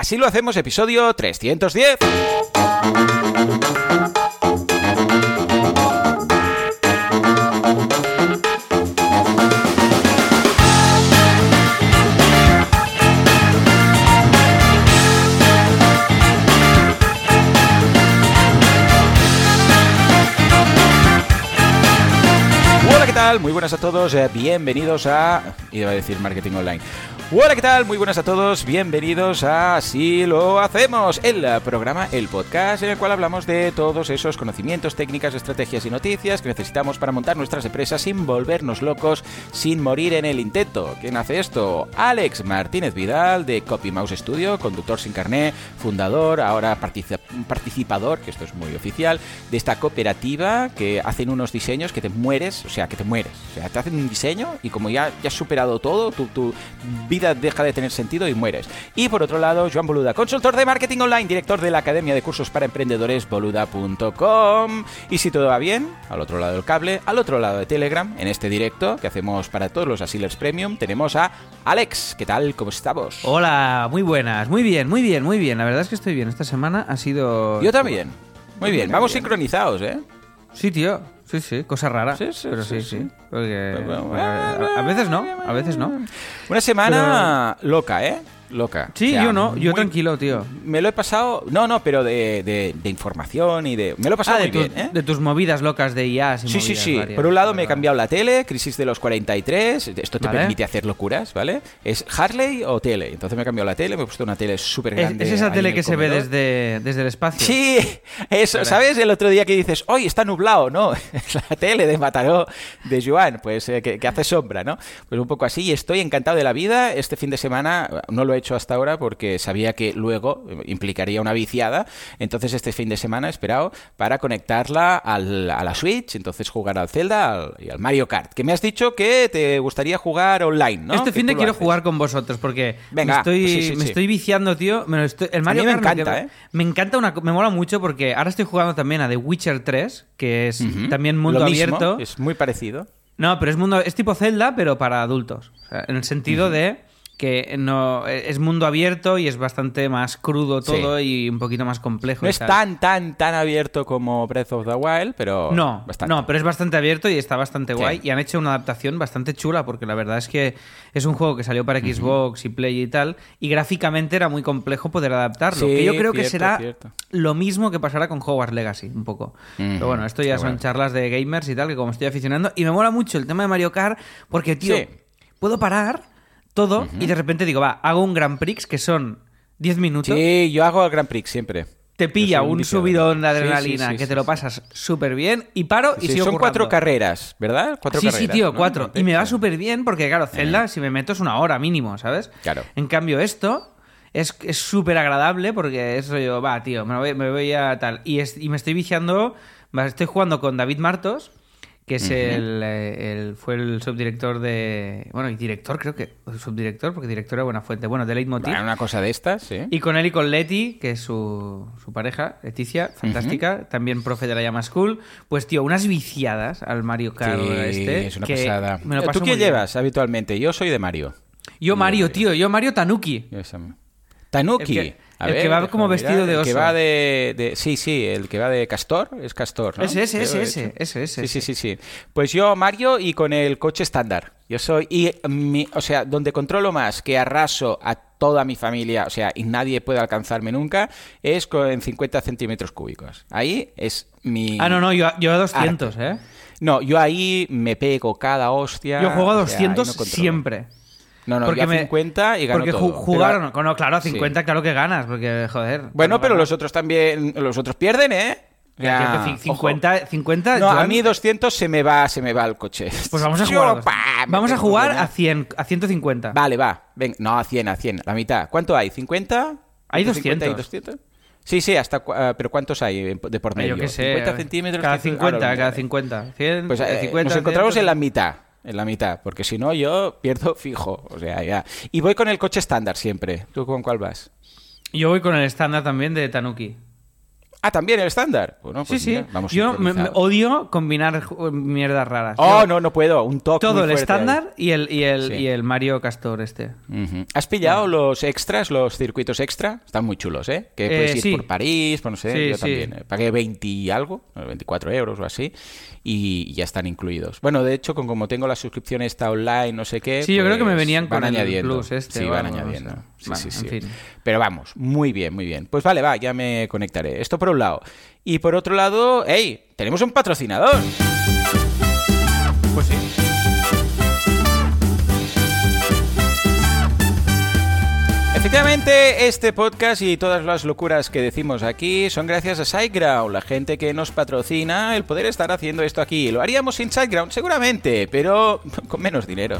Así lo hacemos, episodio 310. Hola, ¿qué tal? Muy buenas a todos, eh, bienvenidos a... Iba a decir Marketing Online. Hola, ¿qué tal? Muy buenas a todos, bienvenidos a Así lo hacemos, el programa, el podcast en el cual hablamos de todos esos conocimientos, técnicas, estrategias y noticias que necesitamos para montar nuestras empresas sin volvernos locos, sin morir en el intento. ¿Quién hace esto? Alex Martínez Vidal de Copy Mouse Studio, conductor sin carné, fundador, ahora partici- participador, que esto es muy oficial, de esta cooperativa que hacen unos diseños que te mueres, o sea, que te mueres. O sea, te hacen un diseño y como ya, ya has superado todo, tu, tu deja de tener sentido y mueres. Y por otro lado, Joan Boluda, consultor de marketing online, director de la Academia de Cursos para Emprendedores, boluda.com. Y si todo va bien, al otro lado del cable, al otro lado de Telegram, en este directo que hacemos para todos los Asilers Premium, tenemos a Alex. ¿Qué tal? ¿Cómo estamos? Hola, muy buenas, muy bien, muy bien, muy bien. La verdad es que estoy bien. Esta semana ha sido. Yo también. Muy bien, vamos sincronizados, ¿eh? Sí, tío. Sí, sí, cosa rara. Sí, sí, pero sí, sí. Porque, a veces no, a veces no. Una semana loca, ¿eh? Loca. Sí, O sea, yo no, yo muy- tranquilo, tío. Me lo he pasado. No, no, pero de, de- de información y de. Me lo he pasado Ah, de, muy tus- bien, ¿eh? de tus movidas locas de IAS y Sí, sí, sí. varias. Por un lado me he cambiado la tele, crisis de los 43. Esto te Vale. permite hacer locuras, ¿vale? ¿Es Harley o tele? Entonces me he cambiado la tele, me he puesto una tele súper grande. ¿Es, es esa tele que se ve desde, desde el espacio? Sí, eso, Vale. ¿sabes? El otro día que dices, hoy está nublado, ¿no? Es la tele de Mataró de Joan, pues eh, que, que hace sombra, ¿no? Pues un poco así, y estoy encantado de la vida. Este fin de semana no lo he hecho hasta ahora porque sabía que luego eh, implicaría una viciada. Entonces, este fin de semana he esperado para conectarla al- a la Switch, entonces jugar al Zelda al- y al Mario Kart. Que me has dicho que te gustaría jugar online, ¿no? Este fin de quiero haces. jugar con vosotros porque Venga, me, estoy, sí, sí, me sí. estoy viciando, tío. Me lo estoy- el Mario mí me Kart encanta, que- ¿eh? Me encanta una me mola mucho porque ahora estoy jugando también a The Witcher 3, que es Ujú. también mundo Lo mismo, abierto. Es muy parecido. No, pero es mundo es tipo Zelda, pero para adultos. O sea, en el sentido de que no es mundo abierto y es bastante más crudo Sí. todo y un poquito más complejo. No es tal. tan, tan, tan abierto como Breath of the Wild, pero. No, bastante. no, pero es bastante abierto y está bastante Sí. guay. Y han hecho una adaptación bastante chula, porque la verdad es que es un juego que salió para Xbox y Play y tal, y gráficamente era muy complejo poder adaptarlo. Sí, que yo creo que será cierto. lo mismo que pasará con Hogwarts Legacy, un poco. Pero bueno, esto ya qué son bueno. charlas de gamers y tal, que como estoy aficionando. Y me mola mucho el tema de Mario Kart, porque, tío, puedo parar todo y de repente digo, va, hago un Grand Prix que son 10 minutos. Sí, yo hago el Grand Prix siempre. Te pilla Yo un un subidón de Sí, sí, adrenalina sí, que te lo pasas súper bien y paro y sigo son cuatro carreras, ¿verdad? Cuatro sí, carreras. sí, tío, ¿no? cuatro. Y me va Sí. súper bien porque, claro, Zelda, si me meto es una hora mínimo, ¿sabes? Claro. En cambio, esto es es súper agradable porque es rollo, va, tío, me voy, me voy a tal. Y, es- y me estoy viciando, estoy jugando con David Martos, que es el, eh, el- fue el subdirector de... Bueno, y director creo que... Subdirector, porque director era buena fuente. Bueno, de Leitmotiv. Una cosa de estas, sí. Y con él y con Leti, que es su, su pareja, Leticia, fantástica, también profe de la Llama School. Pues, tío, unas viciadas al Mario Kart Sí, este. es una que pasada. me lo ¿Tú qué bien. llevas habitualmente? Yo soy de Mario. Yo Mario, tío, yo Mario Tanuki. Yo Tanuki. El que- A el ver, que va como vestido de El que oso. va de, de- Sí, sí, el que va de castor. Es castor, ¿no? Ese, ese, ese, ese, ese, ese, Sí, sí, sí, sí. Pues yo, Mario, y con el coche estándar. Yo soy. Y mi, o sea, donde controlo más que arraso a toda mi familia, o sea, y nadie puede alcanzarme nunca, es con 50 centímetros cúbicos. Ahí es mi. Ah, no, no, yo, yo a 200, ¿eh? No, yo ahí me pego cada hostia. Yo juego a o sea, ahí no 200 controlo. siempre. No, no, Porque yo a me- 50 y gano Porque todo. ju- jugaron, Pero- no, claro, a Sí. 50 claro que ganas, porque, joder. Bueno, pero ganas- los otros también, los otros pierden, ¿eh? Ya, que Ya, ci- 50, 50 No, a mí 200 se me va, se me va el coche. Pues vamos a Yo, jugar. pa, me Vamos a jugar a 100, a 150. Vale, va. Ven, no, a 100, a 100, la mitad. ¿Cuánto hay? ¿50? Hay ¿Entre 50 y 200. 200? Sí, sí, hasta ah, pero ¿cuántos hay de por medio? Yo qué sé. 50 centímetros. Cada 100, 50, ahora lo cada miraré. 50. 100, Pues eh, 50, nos encontramos 100. en la mitad. En la mitad, porque si no yo pierdo fijo. O sea, ya. Y voy con el coche estándar siempre. ¿Tú con cuál vas? Yo voy con el estándar también de Tanuki. Ah, también el estándar. Bueno, pues sí, mira, sí. vamos Yo me- odio combinar mierdas raras. Oh, Yo- no, no puedo. Un toque. Todo muy el estándar y el, y, el, Sí. y el Mario Castor este. ¿Has pillado los extras, los circuitos extra? Están muy chulos, ¿eh? Que Eh, puedes ir sí. por París, por no sé, Sí, yo también. eh, Pagué 20 y algo, eh, 24 euros o así, y ya están incluidos. Bueno, de hecho, con como tengo la suscripción esta online, no sé qué. Sí, yo creo que me pues venían van con el añadiendo. Plus este Sí, o van añadiendo. Sí, Bueno, sí, sí. en fin. Pero vamos, muy bien, muy bien. Pues vale, va, ya me conectaré. Esto por un lado. Y por otro lado, ¡hey! Tenemos un patrocinador. Pues sí. Efectivamente, este podcast y todas las locuras que decimos aquí son gracias a SiteGround, la gente que nos patrocina el poder estar haciendo esto aquí. Lo haríamos sin SiteGround, seguramente, pero con menos dinero.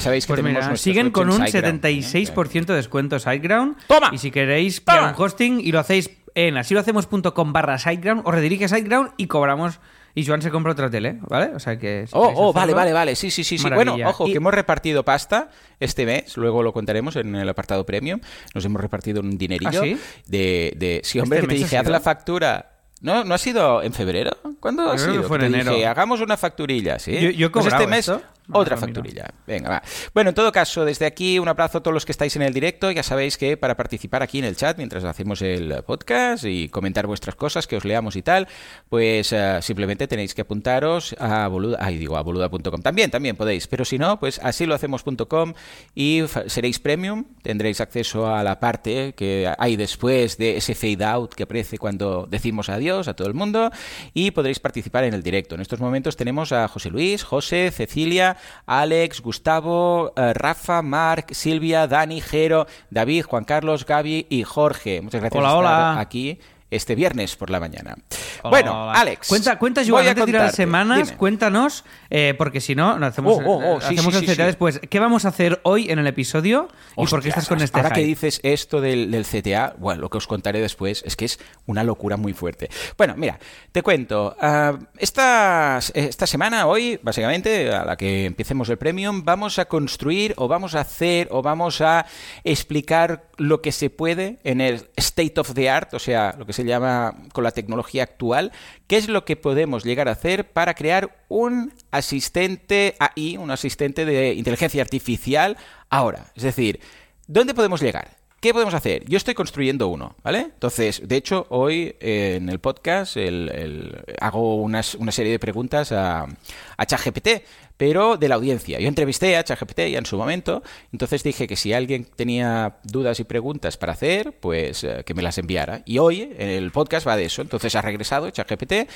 Ya sabéis que Pues tenemos mira, siguen con un SiteGround, ¿eh? 76% de descuento SiteGround. ¡Toma! Y si queréis ¡Toma! pillar un hosting y lo hacéis en asilohacemos.com barra SiteGround, os redirige a SiteGround y cobramos. Y Joan se compra otra tele, ¿vale? O sea que. si Oh, oh, vale, vale, vale. Sí, sí, sí, sí. Maravilla. Bueno, ojo, Y- que hemos repartido pasta este mes, luego lo contaremos en el apartado premium. Nos hemos repartido un dinerillo ¿Ah, sí? de, de. Sí, hombre, ¿Este que te dije, haz la factura. ¿No, ¿No ha sido en febrero? ¿Cuándo ha sido? que fue en dije, enero. hagamos una facturilla, ¿sí? Yo- yo Pues este mes, esto. Otra mira. facturilla. Venga, va. Bueno, en todo caso, desde aquí un abrazo a todos los que estáis en el directo. Ya sabéis que para participar aquí en el chat mientras hacemos el podcast y comentar vuestras cosas, que os leamos y tal, pues eh, simplemente tenéis que apuntaros a boluda, ay, digo, a boluda.com. También, también podéis, pero si no, pues así lo hacemos.com y seréis premium, tendréis acceso a la parte que hay después de ese fade out que aparece cuando decimos adiós a todo el mundo y podréis participar en el directo. En estos momentos tenemos a José Luis, José, Cecilia, Alex, Gustavo, eh, Rafa, Marc, Silvia, Dani, Jero, David, Juan Carlos, Gaby y Jorge. Muchas gracias Hola, por estar hola. aquí este viernes por la mañana. Hola, bueno, hola. Alex. Cuenta, cuenta voy Joan, a de contarte. semanas, Dime. cuéntanos, eh, porque si no, no hacemos, Oh, oh, oh, eh, sí, hacemos sí, el sí, después. ¿Qué vamos a hacer hoy en el episodio? ¿Y por qué estás con este Ahora que dices esto del, del CTA, bueno, lo que os contaré después es que es una locura muy fuerte. Bueno, mira, te cuento. ah, esta, esta semana, hoy, básicamente, a la que empecemos el Premium, vamos a construir o vamos a hacer o vamos a explicar lo que se puede en el state of the art, o sea, lo que se llama con la tecnología actual, qué es lo que podemos llegar a hacer para crear un asistente AI, un asistente de inteligencia artificial ahora. Es decir, ¿dónde podemos llegar? ¿Qué podemos hacer? Yo estoy construyendo uno, ¿vale? Entonces, de hecho, hoy eh, en el podcast hago una serie de preguntas a, a ChatGPT, pero de la audiencia. Yo entrevisté a ChatGPT ya en su momento, entonces dije que si alguien tenía dudas y preguntas para hacer, pues eh, que me las enviara. Y hoy en el podcast va de eso. Entonces ha regresado ChatGPT,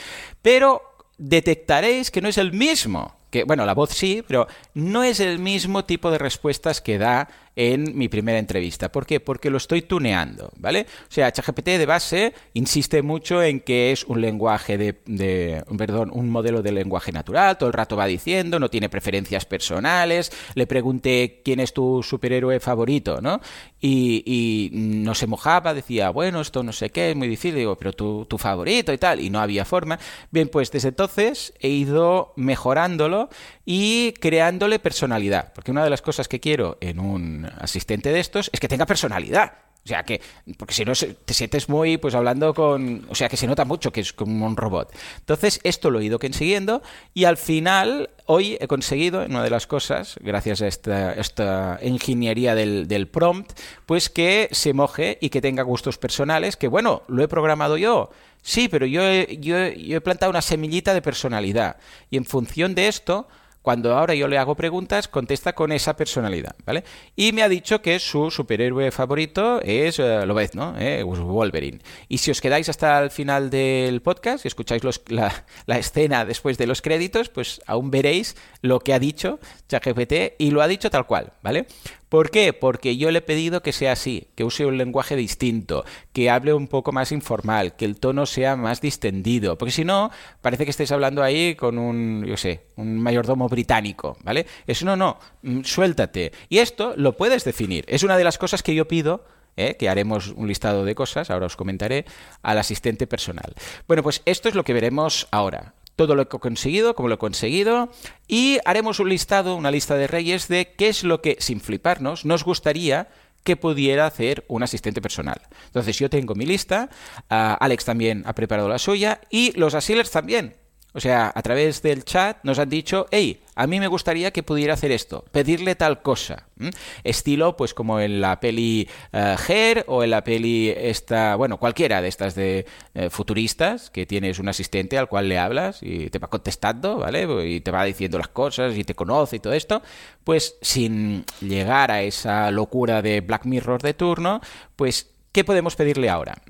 pero detectaréis que no es el mismo. Que, bueno, la voz sí, pero no es el mismo tipo de respuestas que da en mi primera entrevista. ¿Por qué? Porque lo estoy tuneando, ¿vale? O sea, ChatGPT de base insiste mucho en que es un lenguaje de, de- perdón, un modelo de lenguaje natural, todo el rato va diciendo, no tiene preferencias personales. Le pregunté quién es tu superhéroe favorito, ¿no? Y, no se mojaba, decía, bueno, esto no sé qué, es muy difícil, digo, pero tu favorito y tal, y no había forma. Bien, pues desde entonces he ido mejorándolo y creándole personalidad, porque una de las cosas que quiero en un asistente de estos es que tenga personalidad. O sea que, porque si no te sientes muy, pues hablando con, o sea que se nota mucho que es como un robot. Entonces esto lo he ido consiguiendo y al final hoy he conseguido, en una de las cosas, gracias a esta, esta ingeniería del, del prompt, pues que se moje y que tenga gustos personales, que bueno, lo he programado yo. Sí, pero yo he, yo, yo he plantado una semillita de personalidad y en función de esto cuando ahora yo le hago preguntas, contesta con esa personalidad, ¿vale? Y me ha dicho que su superhéroe favorito es, eh, lo ves, ¿no? Eh, Wolverine. Y si os quedáis hasta el final del podcast y escucháis la, la escena después de los créditos, pues aún veréis lo que ha dicho ChatGPT y lo ha dicho tal cual, ¿vale? ¿Por qué? Porque yo le he pedido que sea así, que use un lenguaje distinto, que hable un poco más informal, que el tono sea más distendido, porque si no, parece que estáis hablando ahí con un, yo sé, un mayordomo británico, ¿vale? Eso no, no, mm, suéltate. Y esto lo puedes definir. Es una de las cosas que yo pido ¿eh? que haremos un listado de cosas, ahora os comentaré, al asistente personal. Bueno, pues esto es lo que veremos ahora. Todo lo que he conseguido, cómo lo he conseguido, y haremos un listado, una lista de reyes de qué es lo que, sin fliparnos, nos gustaría que pudiera hacer un asistente personal. Entonces yo tengo mi lista, ah, Alex también ha preparado la suya y los asilers también. O sea, a través del chat nos han dicho, hey, a mí me gustaría que pudiera hacer esto, pedirle tal cosa. Estilo, pues como en la peli uh, Her o en la peli esta, bueno, cualquiera de estas de eh, futuristas, que tienes un asistente al cual le hablas y te va contestando, ¿vale? Y te va diciendo las cosas y te conoce y todo esto. Pues sin llegar a esa locura de Black Mirror de turno, pues ¿Qué podemos pedirle ahora?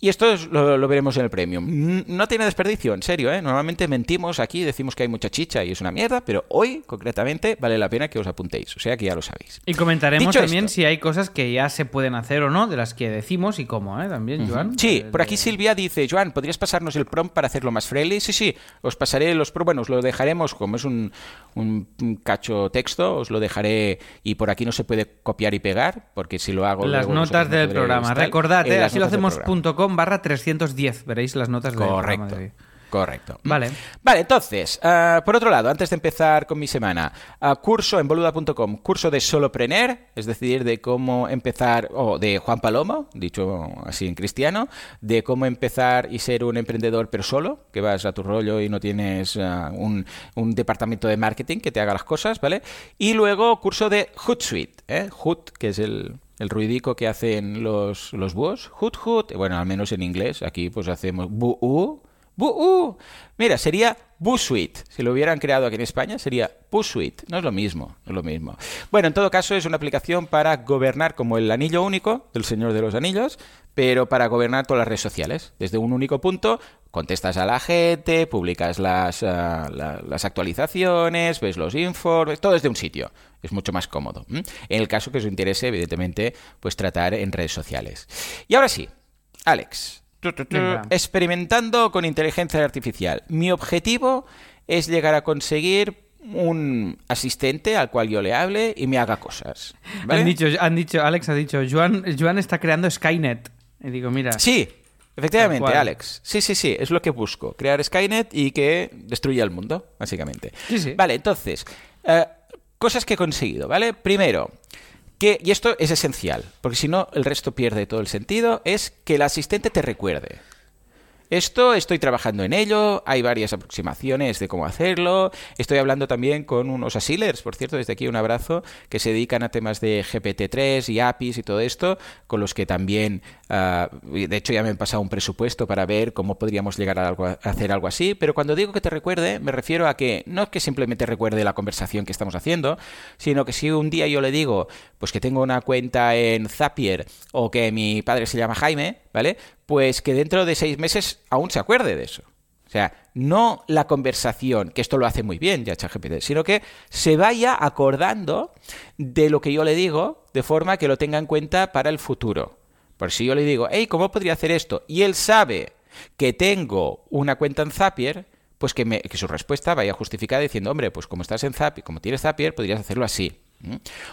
Y esto lo, veremos en el premium. No tiene desperdicio, en serio, ¿eh? Normalmente mentimos aquí, decimos que hay mucha chicha y es una mierda, pero hoy, concretamente, vale la pena que os apuntéis. O sea que ya lo sabéis. Y comentaremos también si hay cosas que ya se pueden hacer o no, de las que decimos y cómo, ¿eh? También, Joan. Sí, por aquí Silvia dice, Joan, ¿podrías pasarnos el prompt para hacerlo más friendly? Sí, sí, os pasaré los prompt, bueno, os lo dejaremos, como es un, un, cacho texto, os lo dejaré y por aquí no se puede copiar y pegar, porque si lo hago... Las notas del programa, recordad, ¿eh? así lo hacemos.com barra 310. Veréis las notas de Correcto. Correcto. Vale. Vale, entonces, uh, por otro lado, antes de empezar con mi semana, uh, curso en boluda.com, curso de solopreneur, es decir, de cómo empezar, o de Juan Palomo, dicho así en cristiano, de cómo empezar y ser un emprendedor pero solo, que vas a tu rollo y no tienes uh, un, un, departamento de marketing que te haga las cosas, ¿vale? Y luego curso de Hootsuite, ¿eh? Hoot, que es el, el ruidico que hacen los, los búhos. Hoot, hoot. Bueno, al menos en inglés. Aquí pues hacemos bu bu Mira, sería Busuit. Si lo hubieran creado aquí en España, sería Busuit. No es lo mismo, no es lo mismo. Bueno, en todo caso, es una aplicación para gobernar como el anillo único del Señor de los Anillos, pero para gobernar todas las redes sociales. Desde un único punto, contestas a la gente, publicas las, uh, la, las actualizaciones, ves los informes, todo desde un sitio. Es mucho más cómodo. En el caso que os interese, evidentemente, pues tratar en redes sociales. Y ahora sí, Alex, experimentando con inteligencia artificial. Mi objetivo es llegar a conseguir un asistente al cual yo le hable y me haga cosas. Han, dicho, han dicho, Alex ha dicho, Joan, Joan está creando Skynet. Y digo, mira. Sí, efectivamente, Alex. Sí, sí, sí, es lo que busco. Crear Skynet y que destruya el mundo, básicamente. Sí, sí. Vale, entonces, eh, cosas que he conseguido, ¿vale? Primero, y esto es esencial, porque si no el resto pierde todo el sentido, es que el asistente te recuerde. Esto estoy trabajando en ello, hay varias aproximaciones de cómo hacerlo. Estoy hablando también con unos asilers, por cierto, desde aquí un abrazo, que se dedican a temas de GPT-3 y APIs y todo esto, con los que también, uh, de hecho ya me han pasado un presupuesto para ver cómo podríamos llegar a, algo, a, hacer algo así. Pero cuando digo que te recuerde, me refiero a que no es que simplemente recuerde la conversación que estamos haciendo, sino que si un día yo le digo, pues que tengo una cuenta en Zapier o que mi padre se llama Jaime, ¿vale? Pues que dentro de seis meses aún se acuerde de eso. O sea, no la conversación, que esto lo hace muy bien ya ChatGPT, sino que se vaya acordando de lo que yo le digo, de forma que lo tenga en cuenta para el futuro. Por si yo le digo, hey, ¿cómo podría hacer esto? Y él sabe que tengo una cuenta en Zapier, pues que, me, que su respuesta vaya justificada diciendo, hombre, pues como estás en Zapier, como tienes Zapier, podrías hacerlo así.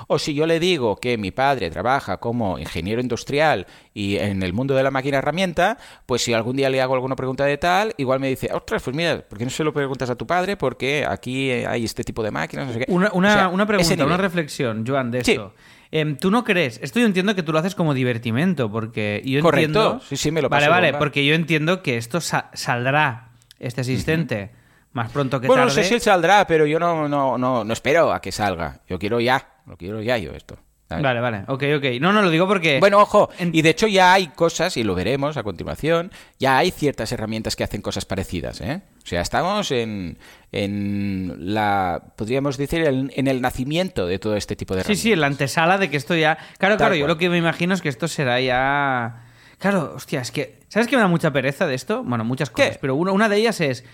O si yo le digo que mi padre trabaja como ingeniero industrial y en el mundo de la máquina herramienta, pues si algún día le hago alguna pregunta de tal, igual me dice, ostras, pues mira, ¿por qué no se lo preguntas a tu padre? Porque aquí hay este tipo de máquinas, no sé qué. Una, una, pregunta, una reflexión, Joan, de esto. Em, ¿Tú no crees? Esto yo entiendo que tú lo haces como divertimento, porque yo Correcto. entiendo... Sí, sí, me lo paso Vale, vale, porque yo entiendo que esto saldrá, este asistente... Más pronto que bueno, tarde. no sé si él saldrá, pero yo no, no, no, no espero a que salga. Yo quiero ya. Lo quiero ya yo esto. Vale, vale, ok, ok. No, no, lo digo porque... Bueno, ojo, y de hecho ya hay cosas, y lo veremos a continuación, ya hay ciertas herramientas que hacen cosas parecidas, ¿eh? O sea, estamos en, en la, podríamos decir, en, el nacimiento de todo este tipo de herramientas. Sí, sí, en la antesala de que esto ya... Claro, claro, yo lo que me imagino es que esto será ya... Claro, hostia, es que... ¿Sabes que me da mucha pereza de esto? Bueno, muchas cosas, pero una, una de ellas es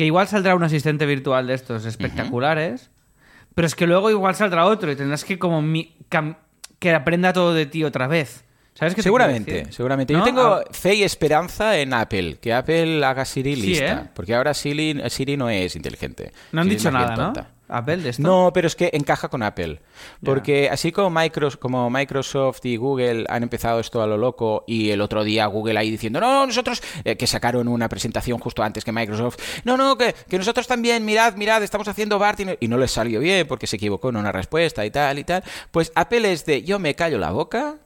que igual saldrá un asistente virtual de estos espectaculares... Pero es que luego igual saldrá otro y tendrás que como que aprenda todo de ti otra vez. ¿Sabes qué Seguramente, seguramente. Yo tengo ah. fe y esperanza en Apple, que Apple haga Siri lista. ¿eh? Porque ahora Siri, Siri, no es inteligente. No han dicho nada, ¿no? Apple esto? No, pero es que encaja con Apple. Porque así como Microsoft, como Microsoft y Google han empezado esto a lo loco y el otro día Google ahí diciendo, no, nosotros, eh, que sacaron una presentación justo antes que Microsoft, no, no, que, que nosotros también, mirad, mirad, estamos haciendo BART y no, y no les salió bien porque se equivocó en una respuesta y tal y tal. Pues Apple es de, yo me callo la boca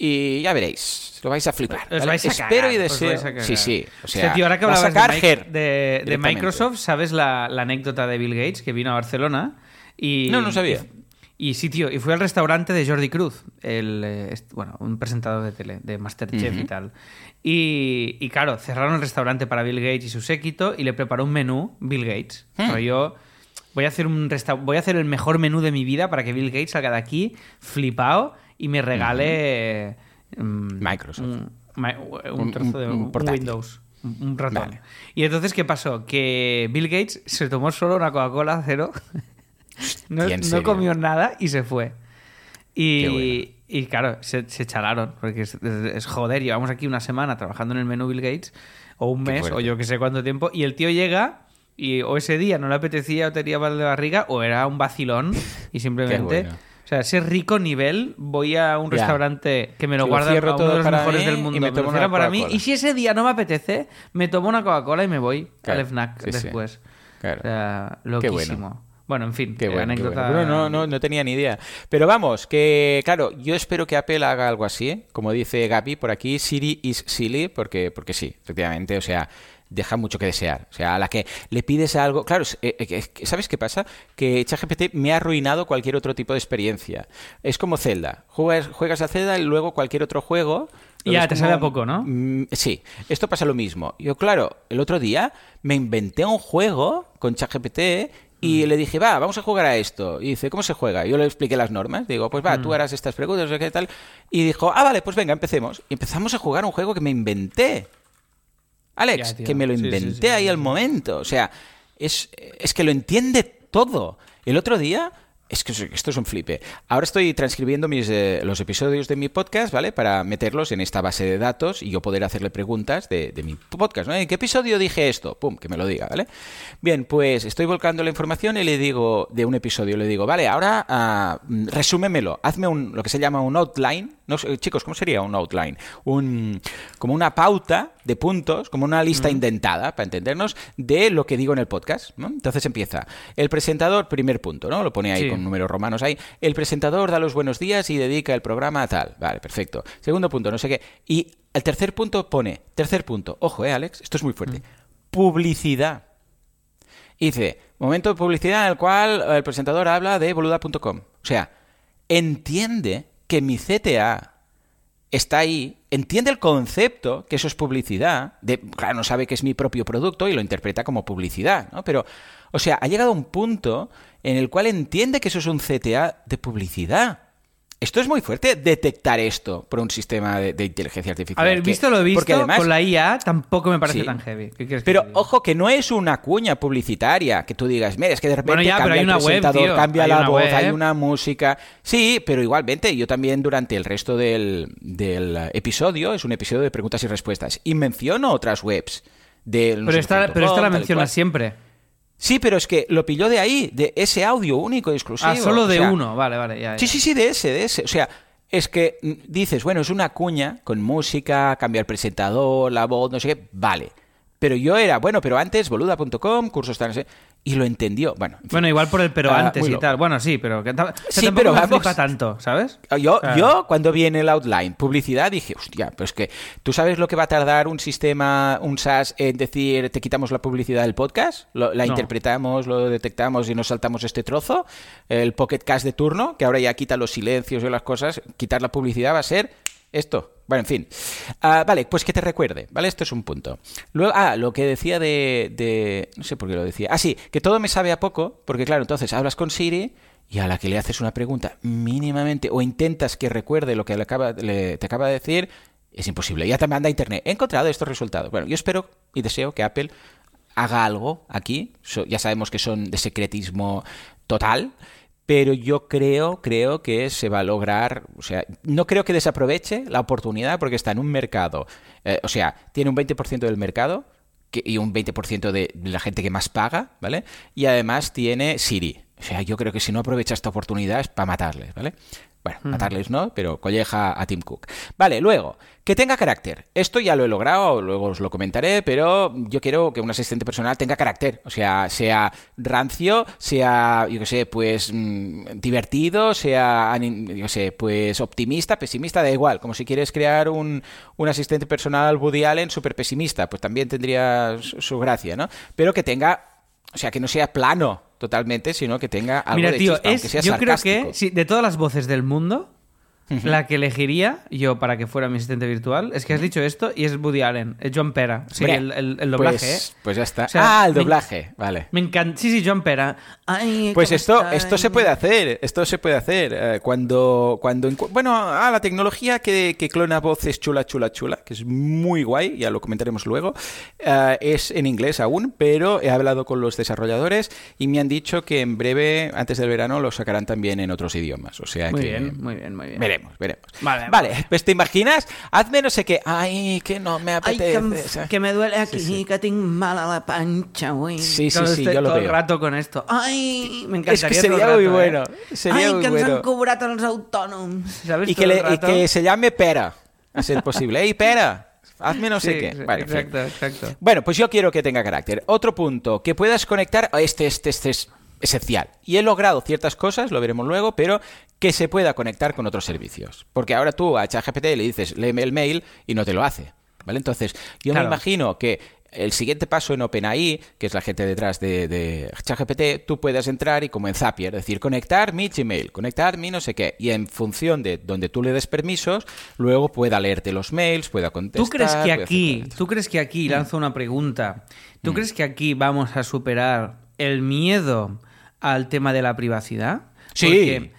y ya veréis, lo vais a flipar. Os ¿vale? vais a Espero cagar, y os deseo. Sí, sí. O sea, Hostia, tío, ahora que a hablabas sacar de, Ger de-. Microsoft, ¿sabes la, la anécdota de Bill Gates que vino a Barcelona? Y, No, no sabía. Y, y sí, tío, y fue al restaurante de Jordi Cruz, el, eh, bueno, un presentador de tele, de Masterchef y tal. Y, y claro, cerraron el restaurante para Bill Gates y su séquito y le preparó un menú Bill Gates. Hmm. Rollo, voy a hacer un voy a hacer el mejor menú de mi vida para que Bill Gates salga de aquí flipado y me regale mm, Microsoft. un, trozo de un- un. Windows, un ratón. Vale. Y entonces, ¿qué pasó? Que Bill Gates se tomó solo una Coca-Cola cero, no, Hostia, ¿en no comió nada y se fue. Y, bueno. y claro, se, se chalaron, porque es, es- es joder, llevamos aquí una semana trabajando en el menú Bill Gates, o un mes, o yo que sé cuánto tiempo, y el tío llega y o ese día no le apetecía o tenía mal de barriga, o era un vacilón y simplemente... O sea, ser rico nivel, voy a un restaurante que me lo Que lo guardan cierro a uno todo de los mejores mí del y mundo, me me, tomo lo una para mí, y si ese día no me apetece, me tomo una Coca-Cola y me voy Claro. al FNAC Sí, sí. después. Claro. O sea, Qué bueno. loquísimo. Bueno, en fin, Qué eh, bueno, qué anécdota... Bueno, no, no, no tenía ni idea. Pero vamos, que claro, yo espero que Apple haga algo así, ¿eh? como dice Gaby por aquí, Siri is silly, porque, porque sí, efectivamente, o sea, deja mucho que desear. O sea, a la que le pides algo. Claro, eh, eh, ¿sabes qué pasa? Que ChatGPT me ha arruinado cualquier otro tipo de experiencia. Es como Zelda. Juegas, juegas a Zelda y luego cualquier otro juego. ya, te como- sabe a poco, ¿no? Mm, Sí, esto pasa lo mismo. Yo, claro, el otro día me inventé un juego con ChatGPT y Mm. le dije, va, vamos a jugar a esto. Y dice, ¿cómo se juega? Yo le expliqué las normas. Digo, pues va, Mm. tú harás estas preguntas, no sé qué tal. Y dijo, ah, vale, pues venga, empecemos. Y empezamos a jugar un juego que me inventé. Alex, Ya, que me lo sí, inventé sí, ahí al momento. O sea, es, es que lo entiende todo. El otro día, es que esto es un flipe. Ahora estoy transcribiendo mis, eh, los episodios de mi podcast, ¿vale? Para meterlos en esta base de datos y yo poder hacerle preguntas de, de mi podcast, ¿no? ¿En qué episodio dije esto? Pum, que me lo diga, ¿vale? Bien, pues estoy volcando la información y le digo, de un episodio, le digo, vale, ahora ah, mm, resúmemelo, hazme un, lo que se llama un outline. No sé, chicos, ¿cómo sería un outline? Un, como una pauta de puntos, como una lista indentada, para entendernos, de lo que digo en el podcast. ¿no? Entonces empieza. El presentador, primer punto, ¿no? Lo pone ahí Sí. con números romanos ahí. El presentador da los buenos días y dedica el programa a tal. Vale, perfecto. Segundo punto, no sé qué. Y el tercer punto pone, tercer punto, ojo, eh, Alex, esto es muy fuerte. Publicidad. Y dice, momento de publicidad en el cual el presentador habla de boluda.com. O sea, entiende que mi CTA está ahí, entiende el concepto, que eso es publicidad, de, claro, no sabe que es mi propio producto y lo interpreta como publicidad, ¿no? Pero, o sea, ha llegado a un punto en el cual entiende que eso es un CTA de publicidad. Esto es muy fuerte, detectar esto por un sistema de, de inteligencia artificial. A ver, que- visto lo visto, porque además- con la IA tampoco me parece Sí. tan heavy. ¿Qué quieres que pero ojo que no es una cuña publicitaria que tú digas, mira, es que de repente Bueno, ya, pero cambia el web, presentador, cambia Hay la voz, web. hay una música. Sí, pero igualmente yo también durante el resto del, del episodio, es un episodio de preguntas y respuestas, y menciono otras webs. Del no Pero esta, pero esta la mencionas siempre. Sí, pero es que lo pilló de ahí, de ese audio único y exclusivo. Ah, solo o de sea, uno. Vale, vale, ya. Sí, ya. sí, sí, de ese, de ese. O sea, es que mm, dices, bueno, es una cuña con música, cambia el presentador, la voz, no sé qué, vale. Pero yo era, bueno, pero antes, boluda.com, cursos tal, no sé, y lo entendió. Bueno, en fin. Bueno, igual por el pero Ah, antes y loco. tal. Bueno, sí, pero, que que Sí, pero me vamos. tanto, ¿sabes? Yo, Ah. yo, cuando viene el outline, publicidad, dije, hostia, pero es que tú sabes lo que va a tardar un sistema, un SaaS, en decir, te quitamos la publicidad del podcast, Lo- la No. interpretamos, lo detectamos y nos saltamos este trozo, el Pocket Cast de turno, que ahora ya quita los silencios y las cosas, quitar la publicidad va a ser esto. Bueno, en fin. Ah, vale, pues que te recuerde, ¿vale? Esto es un punto. Luego, ah, lo que decía de, de... No sé por qué lo decía. Ah, sí, que todo me sabe a poco, porque claro, entonces hablas con Siri y a la que le haces una pregunta mínimamente o intentas que recuerde lo que le acaba, te acaba de decir, es imposible. Ya te manda internet. He encontrado estos resultados. Bueno, yo espero y deseo que Apple haga algo aquí. Ya sabemos que son de secretismo total. Pero yo creo, creo que se va a lograr, o sea, no creo que desaproveche la oportunidad porque está en un mercado, eh, o sea, tiene un 20% del mercado y un 20% de la gente que más paga, ¿vale? Y además tiene Siri. O sea, yo creo que si no aprovecha esta oportunidad es para matarles, ¿vale? Bueno, matarles no, pero colleja a Tim Cook. Vale, luego, que tenga carácter. Esto ya lo he logrado, luego os lo comentaré, pero yo quiero que un asistente personal tenga carácter. O sea, sea rancio, sea, yo qué sé, pues mm, divertido, sea, yo qué sé, pues optimista, pesimista, da igual. Como si quieres crear un, un asistente personal Woody Allen súper pesimista, pues también tendría su, su gracia, ¿no? Pero que tenga, o sea, que no sea plano totalmente, sino que tenga algo Mira, de tío, chispa, aunque es, sea yo creo sarcástico. que sí, de todas las voces del mundo, la que elegiría yo para que fuera mi asistente virtual es que has dicho esto y es Woody Allen, es John Pera. Sí, Hombre, el, el- el doblaje, pues, ¿eh? pues ya está. O sea, ah, el me- doblaje, vale. Me encanta. Sí, sí, John Pera. Ay, Pues ¿cómo esto, está? esto se puede hacer, esto se puede hacer. eh, cuando, cuando, bueno, ah, la tecnología que, que clona voces chula, chula, chula, que es muy guay, ya lo comentaremos luego, eh, es en inglés aún, pero he hablado con los desarrolladores y me han dicho que en breve, antes del verano, lo sacarán también en otros idiomas. O sea Muy que bien, muy bien, muy bien. veremos, veremos. Vale, Vale, pues te imaginas, hazme no sé qué, ay, que no me apetece. que, me duele aquí, que tinc mal a la panxa, güey. Sí, sí, Todo sí, este- yo lo todo veo. el rato con esto. Ai, Me Es encantaría que sería rato, muy ¿eh? bueno. Sería ai muy que bueno. han cobrat els autònoms. ¿Sabes? Y que, le- y que se llame Pera, a ser posible. ¡Ey, Pera! Hazme no sé Sí, qué. sí, Vale, exacto, exacto. Bueno, pues yo quiero que tenga carácter. Otro punto, que puedas conectar. Este, este, este es esencial. Y he logrado ciertas cosas, lo veremos luego, pero que se pueda conectar con otros servicios. Porque ahora tú a ChatGPT le dices, léeme el mail y no te lo hace. ¿Vale? Entonces, yo Claro. me imagino que el siguiente paso en OpenAI, que es la gente detrás de, de ChatGPT, tú puedas entrar y como en Zapier, decir, conectar mi Gmail, conectar mi no sé qué, y en función de donde tú le des permisos, luego pueda leerte los mails, pueda contestar. ¿Tú crees que aquí, tú crees que Mm. aquí, lanzo una pregunta, ¿tú crees que aquí vamos a superar el miedo al tema de la privacidad? Sí, Porque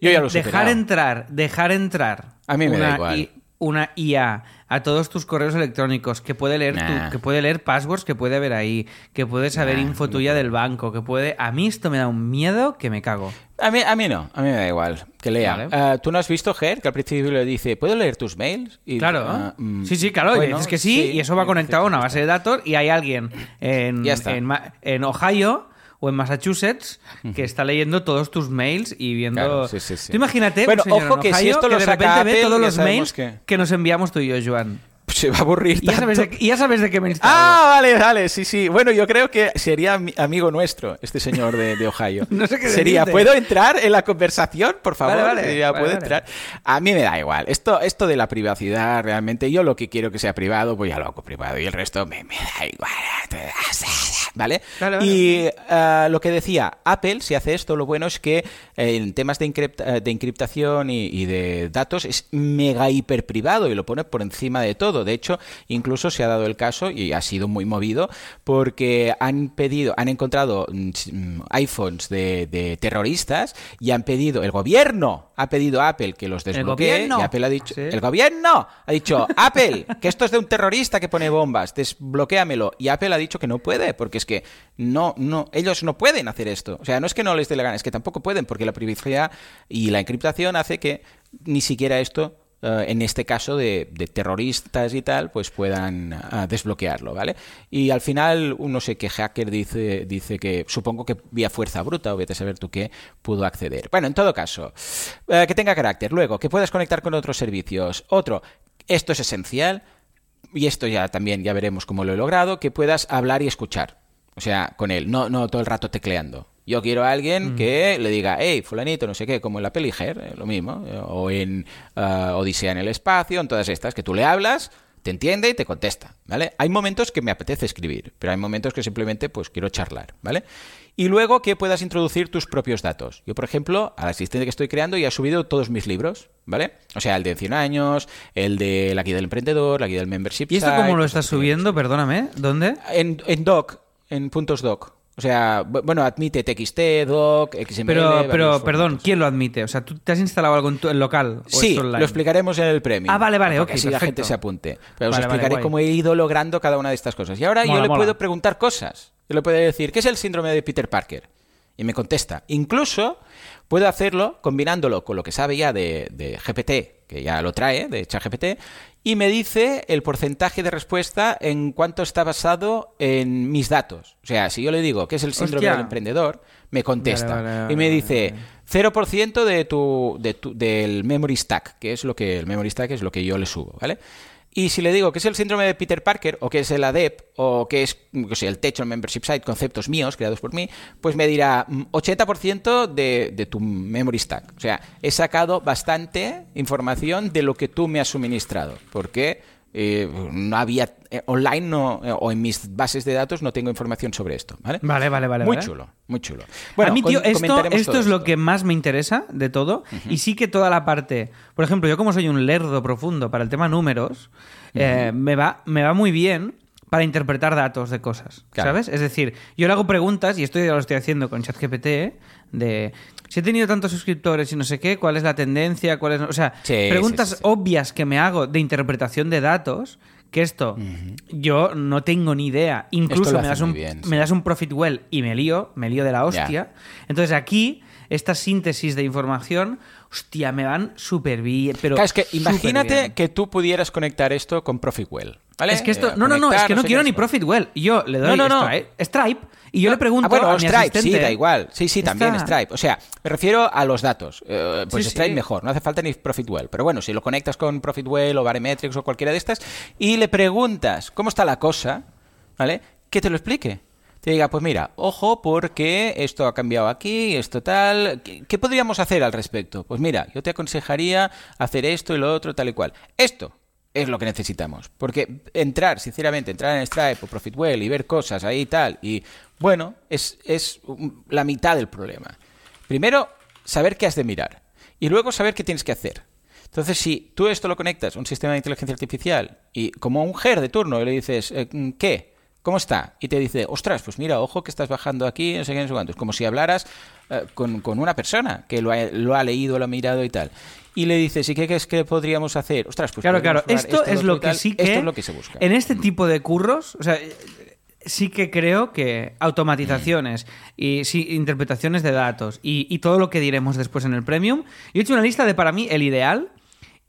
yo ya lo dejar entrar, dejar entrar A mí me da una igual. I- una IA a todos tus correos electrónicos, que puede leer tu- Nah. que puede leer passwords que puede haber ahí, que puede saber Nah, info tuya del banco, que puede. A mí esto me da un miedo que me cago. A mí, a mí no, a mí me da igual. Que lea. Vale. Ah, ¿Tú no has visto, Ger, que al principio le dice, ¿puedo leer tus mails? Y, Claro. ah, mm, sí, sí, claro. y bueno, dices que sí, y eso va conectado a una base de datos y hay alguien en, en, en Ohio o en Massachusetts que está leyendo todos tus mails y viendo... Claro, sí, sí, sí. Tú imagínate, Bueno, ojo en que si Ohio esto lo de saca repente ve Apple, todos los mails que- que... nos enviamos tú y yo, Joan. Se va a aburrir Y ya, sabes tanto. de, ya sabes de qué me. Ah, vale, vale, sí, sí. Bueno, yo creo que sería ami- amigo nuestro, este señor de, de Ohio. No sé qué Sería, decirte. ¿puedo entrar en la conversación, por favor? Vale, vale, Sería, vale, ¿puedo entrar? A mí me da igual. Esto, esto de la privacidad, realmente, yo lo que quiero que sea privado, pues ya lo hago privado. Y el resto me, me da igual. ¿Vale? Y ah, lo que decía, Apple, si hace esto, lo bueno es que eh, en temas de, encripta- de encriptación y, y de datos es mega hiper privado y lo pone por encima de todo. De hecho, incluso se ha dado el caso y ha sido muy movido porque han pedido, han encontrado mm, iPhones de, de terroristas y han pedido, el gobierno ha pedido a Apple que los desbloquee gobierno? y Apple ha dicho, Sí. el gobierno ha dicho, Apple, que esto es de un terrorista que pone bombas, desbloquéamelo. Y Apple ha dicho que no puede, porque es que no, no, ellos no pueden hacer esto. O sea, no es que no les dé la gana, es que tampoco pueden, porque la privacidad y la encriptación hace que ni siquiera esto eh, en este caso de, terroristas y tal, pues puedan ah, desbloquearlo, ¿vale? Y al final, un no sé qué hacker dice, dice que, supongo que vía fuerza bruta, o vete a saber tú qué, pudo acceder. Bueno, en todo caso, eh, que tenga carácter. Luego, que puedas conectar con otros servicios. Otro, esto es esencial, y esto ya también, ya veremos cómo lo he logrado, que puedas hablar y escuchar. O sea, con él, no, no todo el rato tecleando. Yo quiero a alguien que le diga, hey, fulanito, no sé qué, como en la peli Her, eh, lo mismo, eh, o en ah, Odisea en el espacio, en todas estas, que tú le hablas, te entiende y te contesta, ¿vale? Hay momentos que me apetece escribir, pero hay momentos que simplemente pues quiero charlar, ¿vale? Y luego que puedas introducir tus propios datos. Yo, por ejemplo, al asistente que estoy creando ya he subido todos mis libros, ¿vale? O sea, el de 100 años, el de la guía del emprendedor, la guía del membership. ¿Y esto site, cómo lo estás subiendo? Perdóname. ¿Dónde? En, en doc, en puntos doc. O sea, bu- bueno, admite TXT, doc, XML. Pero, pero perdón, ¿quién lo admite? O sea, ¿tú te has instalado algo en tu en local? ¿O Sí, lo explicaremos en el premio. Ah, vale, vale, ok, así la gente se apunte. Pero os Vale, explicaré cómo he ido logrando cada una de estas cosas. Y ahora yo le mola. puedo preguntar cosas. Yo le puedo decir, ¿qué es el síndrome de Peter Parker? Y me contesta. Incluso puedo hacerlo combinándolo con lo que sabe ya de, de GPT, que ya lo trae, de ChatGPT, y me dice el porcentaje de respuesta en cuanto está basado en mis datos. O sea, si yo le digo que es el síndrome Hostia. del emprendedor, me contesta Vale, vale, y me dice 0% de tu, de tu- del memory stack, que es lo que el memory stack es lo que yo le subo, ¿vale? Y si le digo que es el síndrome de Peter Parker, o que es el ADEP, o que es el Techo Membership Site, conceptos míos creados por mí, pues me dirá mm, 80% de, de tu memory stack. O sea, he sacado bastante información de lo que tú me has suministrado, porque eh, no había eh, online no, eh, o en mis bases de datos no tengo información sobre esto, ¿vale? Vale, vale, vale. muy vale. chulo, muy chulo. a mí, tío, esto, esto es lo que más me interesa de todo. Y sí que toda la parte. Por ejemplo, yo como soy un lerdo profundo para el tema números, me, va, me va muy bien para interpretar datos de cosas. Claro. ¿Sabes? Es decir, yo le hago preguntas, y esto ya lo estoy haciendo con ChatGPT, ¿eh? de si he tenido tantos suscriptores y no sé qué, cuál es la tendencia, cuál es. O sea, Sí, preguntas sí, sí, sí. obvias que me hago de interpretación de datos. Que esto yo no tengo ni idea. Incluso me das, un, bien, me das un profit well y me lío, me lío de la hostia. Entonces aquí, esta síntesis de información, hostia, me van súper bien. Pero Claro, es que imagínate que tú pudieras conectar esto con Profitwell. ¿vale? Es que esto. Eh, No, no, no, es que no sé quiero ni sé qué. profit well. Yo le doy No, no, no. Stripe, Stripe y yo le pregunto Ah, bueno, a mi Stripe, asistente. sí, da igual. Sí, sí, también Está. Stripe. O sea, me refiero a los datos. Eh, pues Sí, Stripe sí. mejor, no hace falta ni Profitwell. Pero bueno, si lo conectas con Profitwell o Baremetrics o cualquiera de estas y le preguntas cómo está la cosa, ¿vale? Que te lo explique. Te diga, pues mira, ojo, porque esto ha cambiado aquí, esto tal. ¿Qué, podríamos hacer al respecto? Pues mira, yo te aconsejaría hacer esto y lo otro, tal y cual. Esto es lo que necesitamos. Porque entrar, sinceramente, entrar en Stripe o Profitwell y ver cosas ahí y tal, y bueno, es, es la mitad del problema. Primero, saber qué has de mirar. Y luego saber qué tienes que hacer. Entonces, si tú esto lo conectas a un sistema de inteligencia artificial y como un GER de turno y le dices, eh, ¿qué? ¿Cómo está? Y te dice, ostras, pues mira, ojo que estás bajando aquí, no sé qué, no sé cuánto. Es como si hablaras eh, con, con una persona que lo ha, lo ha leído, lo ha mirado y tal. Y le dices, ¿y qué crees que podríamos hacer? Ostras, pues Claro, claro. Esto, es lo que tal. sí que. Esto es lo que se busca. En este tipo de curros, o sea, sí que creo que automatizaciones y sí, interpretaciones de datos y, y todo lo que diremos después en el Premium. Yo he hecho una lista de para mí el ideal.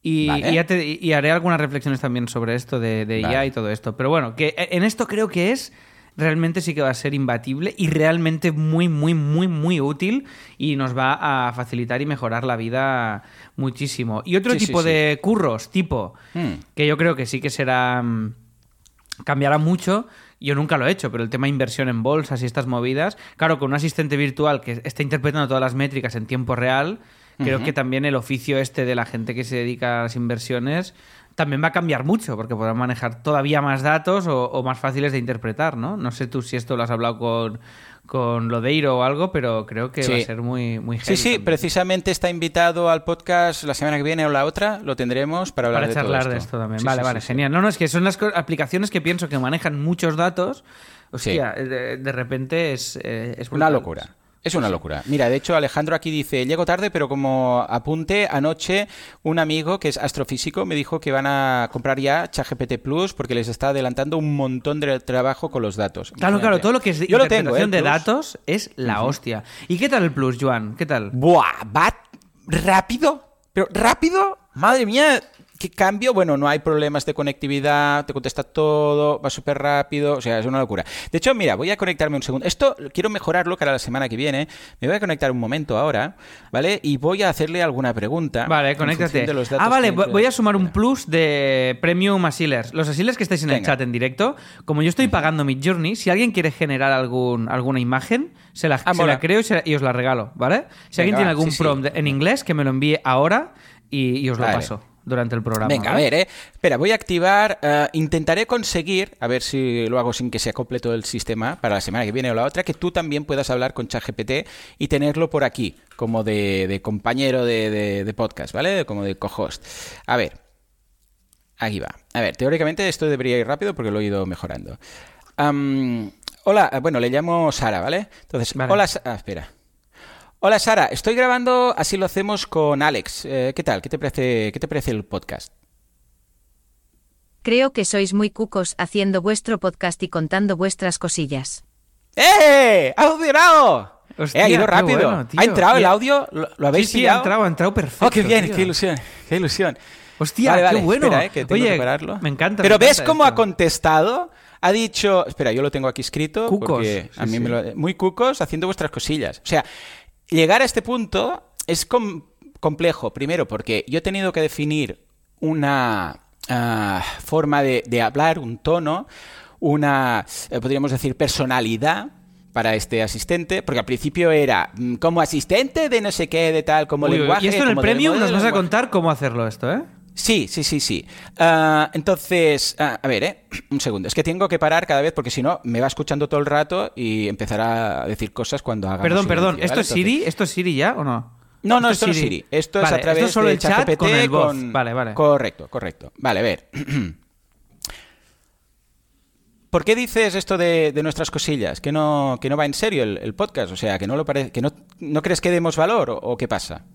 Y, Vale. y ya te- y haré algunas reflexiones también sobre esto de, de IA y todo esto. Pero bueno, que en esto creo que es realmente sí que va a ser imbatible y realmente muy, muy, muy, muy útil y nos va a facilitar y mejorar la vida muchísimo. Y otro Sí, tipo sí. de curros, tipo, Hmm. que yo creo que sí que será... mm, cambiará mucho. Yo nunca lo he hecho, pero el tema inversión en bolsas y estas movidas, claro, con un asistente virtual que está interpretando todas las métricas en tiempo real, creo que también el oficio este de la gente que se dedica a las inversiones también va a cambiar mucho, porque podrán manejar todavía más datos o, o más fáciles de interpretar, ¿no? No sé tú si esto lo has hablado con, con Lodeiro o algo, pero creo que va a ser muy, muy Sí, sí, también. precisamente está invitado al podcast la semana que viene o la otra, lo tendremos para hablar Para de charlar todo de esto. esto también. Sí, vale, sí, vale, genial. No, no, es que son las aplicaciones que pienso que manejan muchos datos. Hostia, de, de repente es, eh, es Una locura. Es una locura. Mira, de hecho, Alejandro aquí dice, llego tarde, pero como apunte, anoche un amigo que es astrofísico me dijo que van a comprar ya ChatGPT Plus porque les está adelantando un montón de trabajo con los datos. Claro, claro, todo lo que es Yo lo tengo, interpretación ¿eh, de Plus? datos es la hostia. ¿Y qué tal el Plus, Joan? ¿Qué tal? Buah, va rápido, pero rápido, madre mía, qué cambio. Bueno, no hay problemas de conectividad, te contesta todo, va súper rápido, o sea, es una locura. De hecho, mira, voy a conectarme un segundo. Esto quiero mejorarlo para la semana que viene. Me voy a conectar un momento ahora, ¿vale? Y voy a hacerle alguna pregunta. Vale, conéctate. de los datos Ah, vale, voy a sumar un plus de premium asilers. Los asilers que estáis en el chat en directo, como yo estoy pagando mi journey, si alguien quiere generar algún, alguna imagen, se la, Ah, se la creo y, se- y os la regalo, ¿vale? Si alguien tiene algún sí, sí. prompt en inglés, que me lo envíe ahora y, y os lo Vale. paso durante el programa. Venga, a ver, ¿eh? Espera, voy a activar. eh, intentaré conseguir, a ver si lo hago sin que sea completo el sistema para la semana que viene o la otra, que tú también puedas hablar con ChatGPT y tenerlo por aquí, como de, de compañero de, de- de podcast, ¿vale? Como de co-host. A ver, aquí va. A ver, teóricamente esto debería ir rápido porque lo he ido mejorando. Hola, eh, bueno, le llamo Sara, ¿vale? Entonces, Vale. hola, ah, espera. Hola Sara, estoy grabando, así lo hacemos con Alex. Eh, ¿Qué tal? ¿Qué te parece, qué te parece el podcast? Creo que sois muy cucos haciendo vuestro podcast y contando vuestras cosillas. ¡Eh! ¡Ha funcionado! Hostia, Eh, ha ido rápido. bueno. ¿Ha entrado el audio? ¿Lo, lo habéis sí, sí, ha entrado, ha entrado perfecto. Oh, qué bien, tío. qué ilusión, qué ilusión. Hostia, Vale, vale, qué bueno. espera, eh, que tengo Oye, que pararlo. me encanta. Pero me ¿ves encanta cómo ha contestado? Ha dicho, espera, yo lo tengo aquí escrito Cucos, porque sí, a mí sí. me lo muy cucos haciendo vuestras cosillas. O sea, llegar a este punto es com- complejo, primero porque yo he tenido que definir una ah, forma de, de hablar, un tono, una, eh, podríamos decir, personalidad para este asistente, porque al principio era mm, como asistente de no sé qué, de tal, como Uy, lenguaje. y esto en el premium nos vas a contar cómo hacerlo esto, ¿eh? Sí, sí, sí, sí. Ah, entonces, ah, a ver, ¿eh? Un segundo. Es que tengo que parar cada vez porque si no me va escuchando todo el rato y empezará a decir cosas cuando haga. Perdón, perdón. ¿Esto es Siri? ¿Esto es Siri ya o no? No, no, esto no es Siri. Esto es a través esto es solo de el chat ChatGPT con el voz. con- Vale, vale. Correcto, correcto. Vale, a ver. ¿Por qué dices esto de, de nuestras cosillas? ¿Que no, que no va en serio el, el podcast? O sea, que no lo parece, que no, no crees que demos valor o, o qué pasa?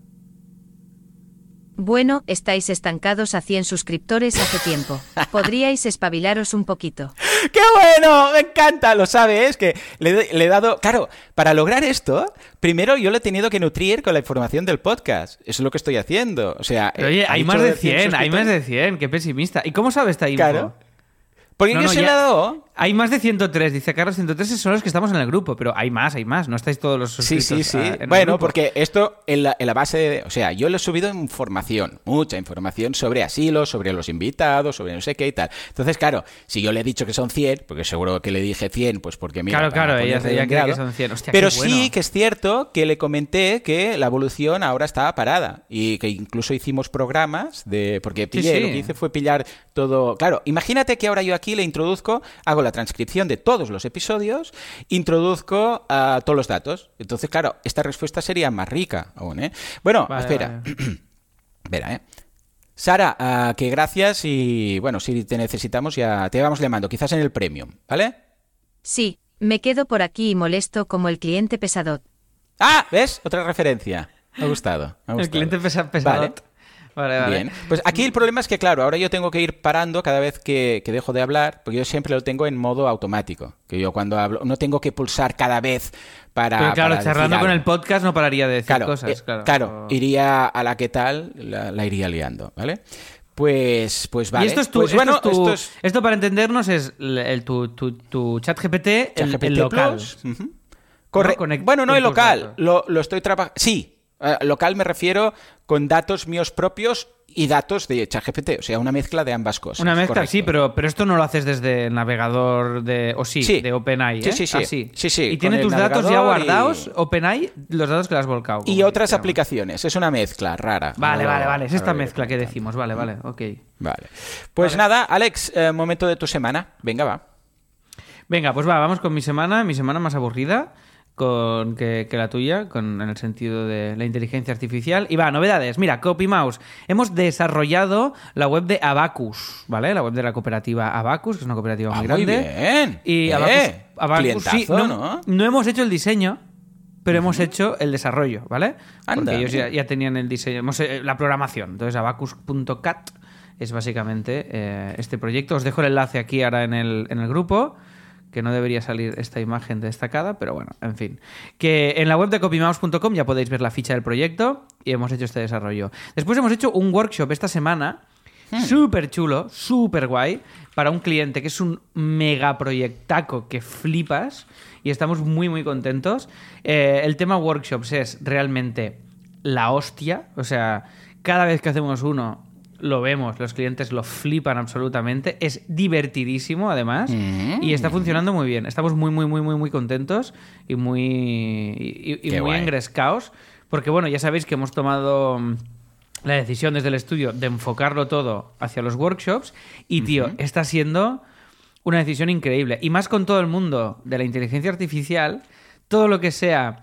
Bueno, estáis estancados a 100 suscriptores hace tiempo. Podríais espabilaros un poquito. ¡Qué bueno! Me encanta, lo sabes, que le, le he dado... Claro, para lograr esto, primero yo le he tenido que nutrir con la información del podcast. Eso es lo que estoy haciendo. O sea... Pero, oye, ha hay más de 100, hay más de 100. Qué pesimista. ¿Y cómo sabe esta info? Claro. Porque No, yo no, se ya- le he dado... Hay más de 103, dice Carlos. 103 son los que estamos en el grupo, pero hay más, hay más. No estáis todos los Sí, suscritos. sí, sí. el Bueno, porque esto en la, en la base de... O sea, yo le he subido información, mucha información sobre asilo, sobre los invitados, sobre no sé qué y tal. Entonces, claro, si yo le he dicho que son 100, porque seguro que le dije 100, pues porque mira... Claro, claro, ella- ella cree que son 100. Hostia, Pero qué bueno. sí que es cierto que le comenté que la evolución ahora estaba parada y que incluso hicimos programas de... Porque pillé, sí. lo que hice fue pillar todo... Claro, imagínate que ahora yo aquí le introduzco, hago la transcripción de todos los episodios, introduzco a todos los datos. Entonces, claro, esta respuesta sería más rica aún, ¿eh? Bueno, Vale, espera. vale. Espera, ¿eh? Sara, ah, que gracias y bueno, si te necesitamos ya te vamos llamando, quizás en el premium, ¿vale? Sí, me quedo por aquí y molesto como el cliente pesadot. Ah, ¿ves? Otra referencia. Me ha gustado. me ha El gustado. cliente pesa, pesadot. Vale, vale. Bien. Pues aquí el problema es que, claro, ahora yo tengo que ir parando cada vez que, que dejo de hablar, porque yo siempre lo tengo en modo automático. Que yo cuando hablo no tengo que pulsar cada vez para. Pero claro, para charlando decir con el podcast no pararía de decir Claro, cosas. eh, claro, claro, iría a la que tal, la, la iría liando, ¿vale? Pues, pues vale. y esto es tu, Pues esto bueno, es tu- esto es esto para entendernos es el, el- tu, tu, tu chat GPT, el, el local. Plus. Ujú. Corre- ¿No? Bueno, no el local, lo, lo estoy trabajando. Sí, local me refiero con datos míos propios y datos de ChatGPT, o sea, una mezcla de ambas cosas. Una mezcla, correcto. sí, pero, pero esto no lo haces desde el navegador de. O sí, Sí. de OpenAI. Sí, ¿eh? sí, sí. Ah, sí. Sí, sí, Y tiene tus datos ya navegador y- guardados, OpenAI, los datos que le has volcado. Y otras aplicaciones, es una mezcla rara. Vale, No vale, vale. Es esta mezcla que decimos. Vale, vale, ok. Vale. Pues Vale. nada, Alex, eh, momento de tu semana. Venga, va. Venga, pues va, vamos con mi semana, mi semana más aburrida con que, que la tuya, con, en el sentido de la inteligencia artificial. Y va, novedades. Mira, CopyMouse. Hemos desarrollado la web de Abacus, ¿vale? La web de la cooperativa Abacus, que es una cooperativa Ah, muy muy grande. bien. Y Eh, Abacus, Abacus, sí, no, ¿no? no hemos hecho el diseño, pero hemos hecho el desarrollo, ¿vale? Anda, Porque ellos ya, ya tenían el diseño, hemos, eh, la programación. Entonces, abacus.cat es básicamente eh, este proyecto. Os dejo el enlace aquí ahora en el, en el grupo, que no debería salir esta imagen destacada, pero bueno, en fin. Que en la web de copymouse.com ya podéis ver la ficha del proyecto y hemos hecho este desarrollo. Después hemos hecho un workshop esta semana súper chulo, súper guay, para un cliente que es un mega proyectaco que flipas y estamos muy, muy contentos. Eh, el tema workshops es realmente la hostia, o sea, cada vez que hacemos uno lo vemos, los clientes lo flipan absolutamente, es divertidísimo además Mm. y está funcionando muy bien. Estamos muy, muy, muy, muy, muy contentos y muy, y, muy guay. engrescaos porque bueno, ya sabéis que hemos tomado mm, la decisión desde el estudio de enfocarlo todo hacia los workshops y tío, está siendo una decisión increíble y más con todo el mundo de la inteligencia artificial, todo lo que sea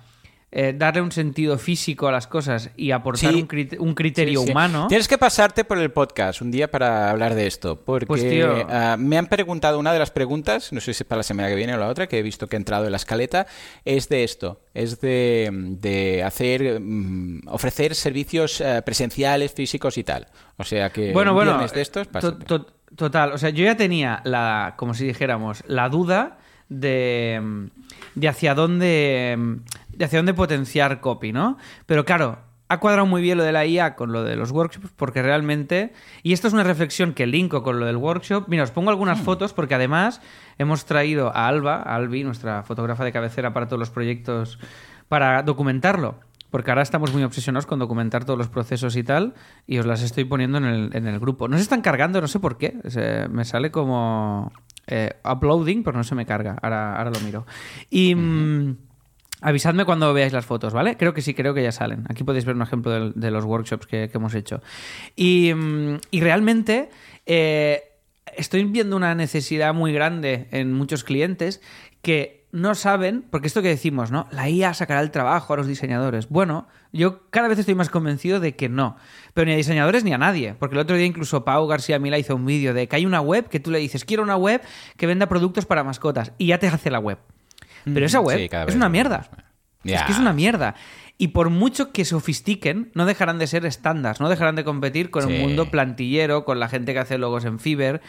eh, darle un sentido físico a las cosas y aportar Sí. un, crit- un criterio Sí, sí. humano. Tienes que pasarte por el podcast un día para hablar de esto, porque Pues, tío. ah, me han preguntado una de las preguntas, no sé si es para la semana que viene o la otra, que he visto que ha entrado en la escaleta, es de esto, es de, de hacer, mm, ofrecer servicios eh, presenciales, físicos y tal. O sea que bueno, bueno, de estos, to- total, o sea, yo ya tenía la, como si dijéramos, la duda de, de hacia dónde de hacia dónde potenciar copy, ¿no? Pero claro, ha cuadrado muy bien lo de la IA con lo de los workshops porque realmente, y esto es una reflexión que linko con lo del workshop, mira, os pongo algunas fotos porque además hemos traído a Alba, a Albi, nuestra fotógrafa de cabecera para todos los proyectos, para documentarlo. Porque ahora estamos muy obsesionados con documentar todos los procesos y tal, y os las estoy poniendo en el, en el grupo. No se están cargando, no sé por qué. Se- me sale como eh, uploading, pero no se me carga. Ahora, ahora lo miro. Y mm, avisadme cuando veáis las fotos, ¿vale? Creo que sí, creo que ya salen. Aquí podéis ver un ejemplo de, los workshops que, hemos hecho. Y, mm, realmente eh, estoy viendo una necesidad muy grande en muchos clientes que no saben, porque esto que decimos, ¿no? La IA sacará el trabajo a los diseñadores. Bueno, yo cada vez estoy más convencido de que no. Pero ni a diseñadores ni a nadie. Porque el otro día incluso Pau García Mila hizo un vídeo de que hay una web que tú le dices, quiero una web que venda productos para mascotas. Y ya te hace la web. Pero esa web Sí, es una mierda. Es que es una mierda. Y por mucho que sofistiquen, no dejarán de ser estándares, no dejarán de competir con Sí. el mundo plantillero, con la gente que hace logos en Fiverr.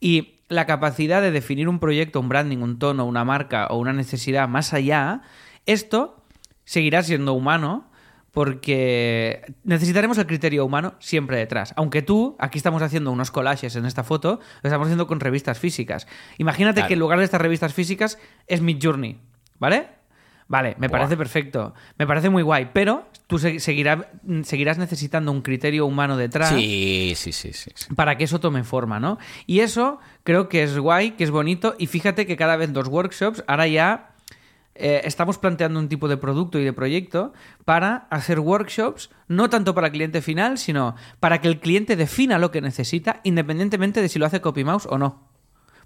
Y la capacidad de definir un proyecto, un branding, un tono, una marca o una necesidad más allá, esto seguirá siendo humano porque necesitaremos el criterio humano siempre detrás. Aunque tú, aquí estamos haciendo unos collages en esta foto, lo estamos haciendo con revistas físicas. Imagínate Claro. que en lugar de estas revistas físicas es Mid Journey, ¿vale? Vale, me Buah. parece perfecto, me parece muy guay, pero tú se- seguirá- seguirás necesitando un criterio humano detrás Sí, sí, sí, sí. sí. para que eso tome forma, ¿no? Y eso creo que es guay, que es bonito, y fíjate que cada vez los workshops, ahora ya eh, estamos planteando un tipo de producto y de proyecto para hacer workshops, no tanto para el cliente final, sino para que el cliente defina lo que necesita, independientemente de si lo hace CopyMouse o no.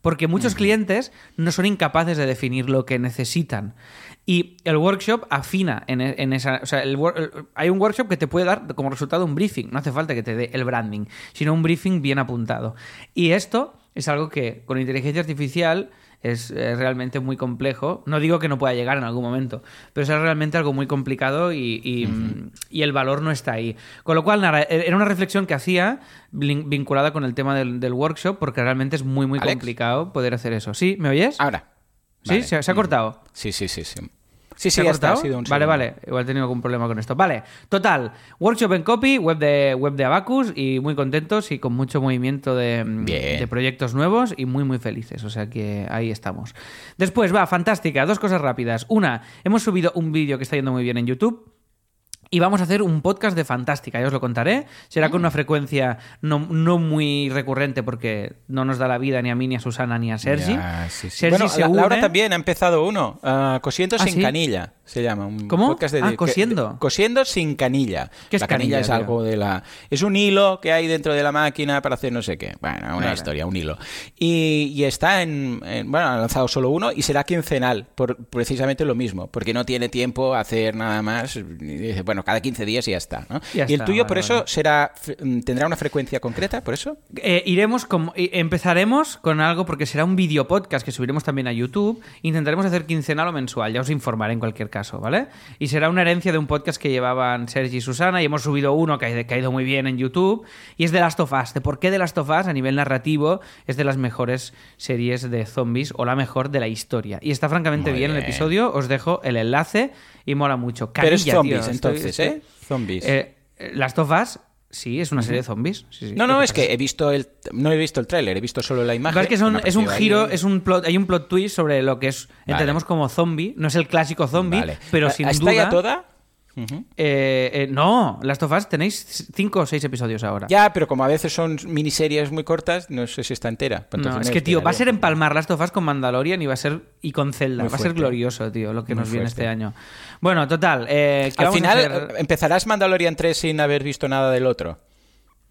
Porque muchos clientes no son incapaces de definir lo que necesitan. Y el workshop afina en, e- en esa. O sea, el el- hay un workshop que te puede dar como resultado un briefing. No hace falta que te dé el branding, sino un briefing bien apuntado. Y esto es algo que con inteligencia artificial es eh, realmente muy complejo. No digo que no pueda llegar en algún momento, pero es realmente algo muy complicado y, y, y el valor no está ahí. Con lo cual, nada, e-, era una reflexión que hacía vin- vinculada con el tema del, del workshop, porque realmente es muy, muy Alex. complicado poder hacer eso. ¿Sí? ¿Me oyes? Ahora. ¿Sí? Vale. ¿Se, se ha cortado? Sí, sí, sí, sí. Sí, sí, ¿Se ha está, cortado? ha sido un vale, vale. Igual he tenido algún problema con esto. Vale, total. Workshop en copy, web de, web de Abacus y muy contentos y con mucho movimiento de, Bien. de proyectos nuevos y muy, muy felices. O sea que ahí estamos. Después, va, fantástica. Dos cosas rápidas. Una, hemos subido un vídeo que está yendo muy bien en YouTube. Y vamos a hacer un podcast de Fantástica, ya os lo contaré. Será con una frecuencia no, no muy recurrente porque no nos da la vida ni a mí, ni a Susana, ni a Sergi. Ya, sí, sí. Sergi Bueno, se la- Laura une- también ha empezado uno. ah, Cosiendo ¿Ah, sin sí? canilla se llama. Un ¿Cómo? podcast de- Ah, cosiendo. cosiendo sin canilla. ¿Qué es la canilla, canilla, es tío? algo de la. Es un hilo que hay dentro de la máquina para hacer no sé qué. Bueno, una historia, un hilo. Y, y está en, en- Bueno, ha lanzado solo uno y será quincenal por precisamente lo mismo. Porque no tiene tiempo a hacer nada más. Y dice, bueno, cada 15 días y ya está. ¿no? Ya y el tuyo, vale, por eso, vale. será tendrá una frecuencia concreta, por eso. Eh, iremos como, y- empezaremos con algo porque será un vídeo podcast que subiremos también a YouTube. Intentaremos hacer quincenal o mensual, ya os informaré en cualquier caso, ¿vale? Y será una herencia de un podcast que llevaban Sergi y Susana y hemos subido uno que ha, que ha ido muy bien en YouTube y es de Last of Us. De por qué de Last of Us a nivel narrativo es de las mejores series de zombies o la mejor de la historia. Y está francamente bien, el episodio, os dejo el enlace y mola mucho. Pero es tío, zombies, entonces, estoy- ¿eh? Zombies. Eh, Last of Us, sí, es una serie de zombies. sí, sí. No, no, es que he visto el no he visto el tráiler, he visto solo la imagen. Ves que son- es un giro, ahí- es un plot, hay un plot twist sobre lo que es entendemos como zombie. No es el clásico zombie, Vale. pero Ah, sin ¿Está duda. ya toda? Eh, eh, no, Last of Us tenéis cinco o seis episodios ahora. Ya, pero como a veces son miniseries muy cortas, no sé si está entera. No, es que, tío, va a ser empalmar Last of Us con Mandalorian y va a ser. y con Zelda. Muy va a ser glorioso, tío, lo que Muy nos viene fuerte. este año. Bueno, total. eh, ¿qué Al final, hacer? ¿empezarás Mandalorian 3 sin haber visto nada del otro?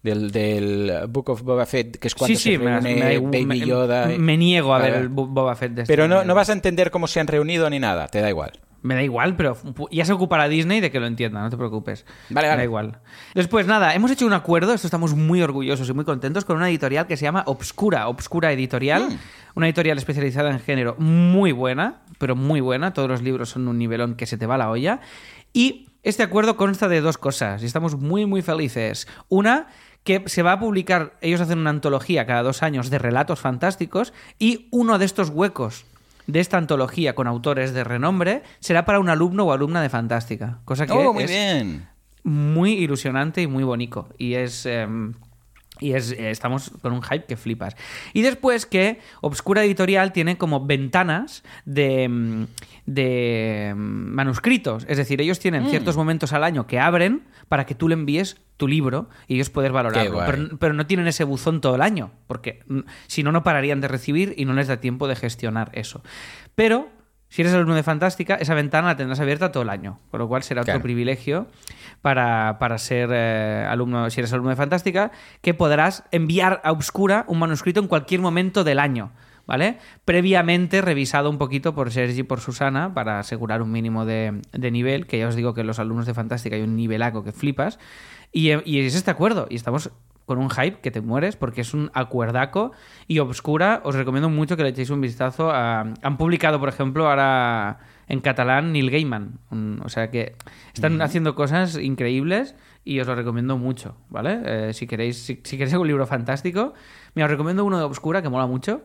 Del, del Book of Boba Fett, que es cuando sí, sí, se me, reúne me da igual- Baby me- Yoda. y- me niego a ver el Bo- Boba Fett de este Pero no vas a entender cómo se han reunido ni nada, te da igual. Me da igual, pero ya se ocupará Disney de que lo entienda, no te preocupes. Vale, Me vale. da igual. Después, nada, hemos hecho un acuerdo, esto estamos muy orgullosos y muy contentos, con una editorial que se llama Obscura, Obscura Editorial, Mm. una editorial especializada en género muy buena, pero muy buena, todos los libros son un nivelón que se te va la olla. Y este acuerdo consta de dos cosas y estamos muy, muy felices. Una, que se va a publicar, ellos hacen una antología cada dos años de relatos fantásticos y uno de estos huecos de esta antología con autores de renombre será para un alumno o alumna de Fantástica. Cosa que Oh, muy es bien. muy ilusionante y muy bonito. Y es. em, y es, eh, estamos con un hype que flipas. Y después que Obscura Editorial tiene como ventanas de, mm, de mm, manuscritos. Es decir, ellos Mm. tienen ciertos momentos al año que abren para que tú le envíes tu libro y ellos poder valorarlo. Pero, pero no tienen ese buzón todo el año, porque mm, si no, no pararían de recibir y no les da tiempo de gestionar eso. Pero si eres alumno de Fantástica, esa ventana la tendrás abierta todo el año, con lo cual será otro Claro. privilegio para, para ser eh, alumno, si eres alumno de Fantástica, que podrás enviar a Obscura un manuscrito en cualquier momento del año. ¿Vale? Previamente revisado un poquito por Sergi y por Susana para asegurar un mínimo de, de nivel, que ya os digo que los alumnos de Fantástica hay un nivelaco que flipas. Y, y es este acuerdo. Y estamos con un hype que te mueres porque es un acuerdaco y Obscura. Os recomiendo mucho que le echéis un vistazo. A, han publicado, por ejemplo, ahora en catalán Neil Gaiman. O sea que están haciendo cosas increíbles y os lo recomiendo mucho, ¿vale? Eh, si, queréis, si, si queréis un libro fantástico, mira, os recomiendo uno de Obscura que mola mucho.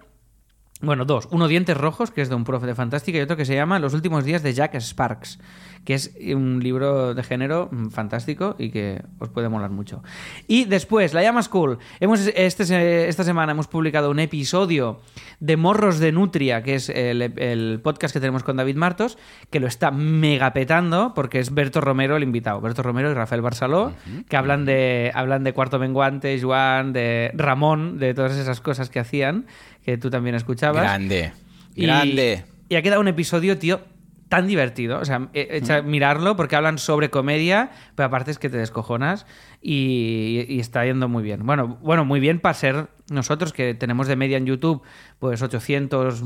Bueno, dos. Uno Dientes Rojos, que es de un profe de Fantástica, y otro que se llama Los últimos días de Jack Sparks, que es un libro de género mm, fantástico y que os puede molar mucho. Y después, La Llama School. Hemos, este, esta semana hemos publicado un episodio de Morros de Nutria, que es el, el podcast que tenemos con David Martos, que lo está mega petando porque es Berto Romero el invitado. Berto Romero y Rafael Barceló, que hablan de, hablan de Cuarto Menguante, Joan, de Ramón, de todas esas cosas que hacían, que tú también escuchabas. Grande. Y- Grande. Y, ha quedado un episodio, tío, tan divertido. O sea, e- echa- mirarlo porque hablan sobre comedia, pero aparte es que te descojonas y, y está yendo muy bien. Bueno, bueno, muy bien para ser nosotros que tenemos de media en YouTube pues 800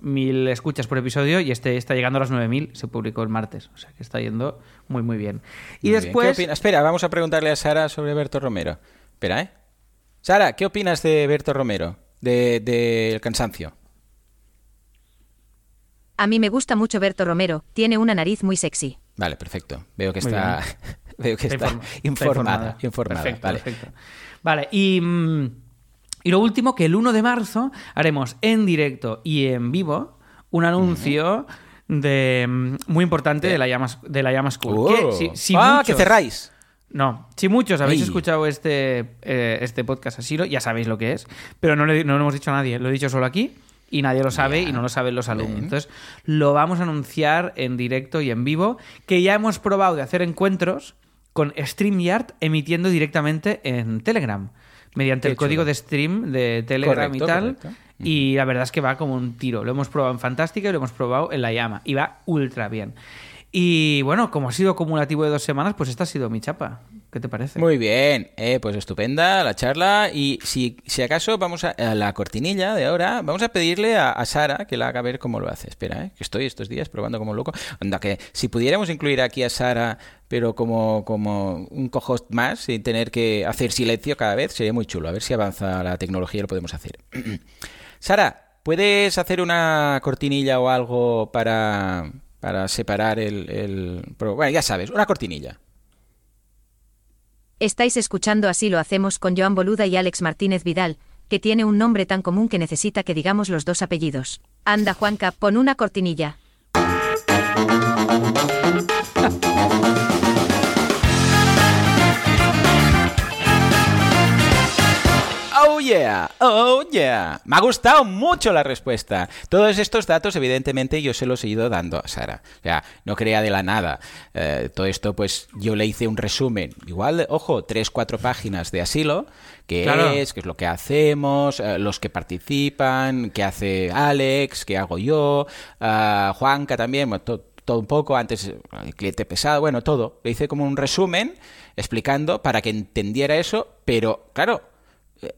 mil escuchas por episodio y este está llegando a las 9000, se publicó el martes, o sea que está yendo muy muy bien. Y Muy bien. después ¿Qué opinas? Espera, vamos a preguntarle a Sara sobre Berto Romero. Espera, ¿eh? Sara, ¿qué opinas de Berto Romero? De, de cansancio. A mí me gusta mucho Berto Romero, tiene una nariz muy sexy. Vale, perfecto. Veo que Muy está, veo que está, informa- informada. informada. Perfecto, vale. perfecto. Vale, y, mm, y lo último, que el 1 de marzo haremos en directo y en vivo un anuncio de mm, muy importante de la Llama, de la Llama School. que Oh. si- si ah, muchos- que cerráis. No, si muchos habéis escuchado este, eh, este podcast así, ya sabéis lo que es, pero no, le- no lo hemos dicho a nadie, lo he dicho solo aquí y nadie lo sabe y no lo saben los alumnos. Bien. Entonces, lo vamos a anunciar en directo y en vivo, que ya hemos probado de hacer encuentros con StreamYard emitiendo directamente en Telegram, mediante Qué el código de stream de Telegram Correcto, y tal. correcto. Y la verdad es que va como un tiro. Lo hemos probado en Fantástica y lo hemos probado en La Llama. Y va ultra bien. Y bueno, como ha sido acumulativo de dos semanas, pues esta ha sido mi chapa. ¿Qué te parece? Muy bien, eh, pues estupenda la charla y si, si acaso vamos a, la cortinilla de ahora, vamos a pedirle a, a Sara que la haga ver cómo lo hace. Espera, eh, que estoy estos días probando como loco. Anda, que si pudiéramos incluir aquí a Sara, pero como, como un cohost más, sin tener que hacer silencio cada vez, sería muy chulo. A ver si avanza la tecnología y lo podemos hacer. Sara, ¿puedes hacer una cortinilla o algo para, para separar el, el... Bueno, ya sabes, una cortinilla. Estáis escuchando Así lo hacemos con Joan Boluda y Alex Martínez Vidal, que tiene un nombre tan común que necesita que digamos los dos apellidos. Anda, Juanca, pon una cortinilla. Yeah, oh yeah. Me ha gustado mucho la respuesta. Todos estos datos, evidentemente, yo se los he ido dando a Sara. O sea, no crea de la nada. Eh, todo esto, pues, yo le hice un resumen. Igual, ojo, tres, cuatro páginas de asilo. ¿Qué Claro. es? ¿Qué es lo que hacemos? eh, los que participan, qué hace Alex, qué hago yo, ah, Juanca también, bueno, to- todo un poco, antes el cliente pesado, bueno, todo. Le hice como un resumen explicando para que entendiera eso, pero claro,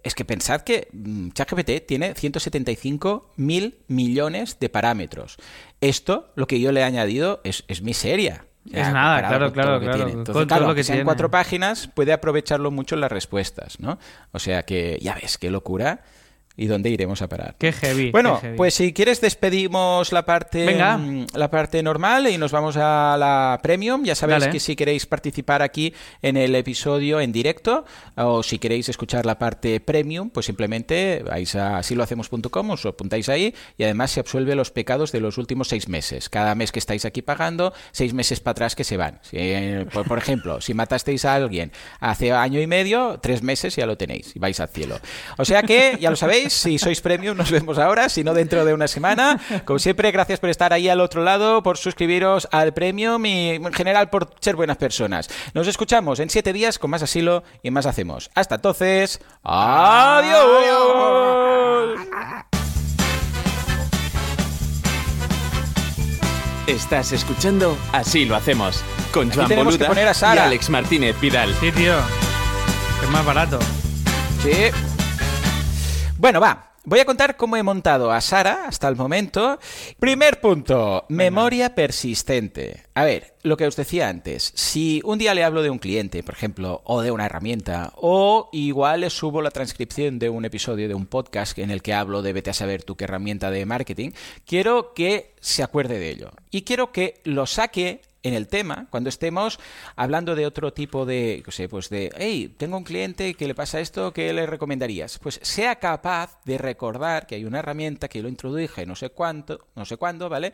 es que pensad que mm, ChatGPT tiene 175 mil millones de parámetros. Esto, lo que yo le he añadido, es, es miseria. Es nada, claro, claro, claro, tiene. con Entonces, todo claro, lo que sean tiene. cuatro páginas, puede aprovecharlo mucho en las respuestas, ¿no? O sea que, ya ves, qué locura. Y dónde iremos a parar. Qué heavy. Bueno, qué heavy. pues si quieres despedimos la parte Venga. mm, la parte normal y nos vamos a la premium. Ya sabéis Dale. que si queréis participar aquí en el episodio en directo o si queréis escuchar la parte premium, pues simplemente vais a silohacemos.com, os apuntáis ahí y además se absuelve los pecados de los últimos seis meses. Cada mes que estáis aquí pagando, seis meses para atrás que se van. Si, eh, por, por ejemplo, si matasteis a alguien hace año y medio, tres meses ya lo tenéis y vais al cielo. O sea que, ya lo sabéis, si sois premium nos vemos ahora, si no dentro de una semana. Como siempre, gracias por estar ahí al otro lado, por suscribiros al premium y en general por ser buenas personas. Nos escuchamos en siete días con más asilo y más hacemos. Hasta entonces, adiós. Estás escuchando Así lo hacemos con Aquí Joan tenemos que Boluda poner a y. Alex Martínez Vidal. Sí, tío. Es más barato. Sí. Bueno, va. Voy a contar cómo he montado a Sara hasta el momento. Primer punto, memoria persistente. A ver, lo que os decía antes, si un día le hablo de un cliente, por ejemplo, o de una herramienta, o igual le subo la transcripción de un episodio de un podcast en el que hablo de vete a saber tú qué herramienta de marketing, quiero que se acuerde de ello. Y quiero que lo saque en el tema, cuando estemos hablando de otro tipo de, no sé, pues de, hey, tengo un cliente que le pasa esto, ¿qué le recomendarías? Pues sea capaz de recordar que hay una herramienta que lo introduje no sé cuánto, no sé cuándo, ¿vale?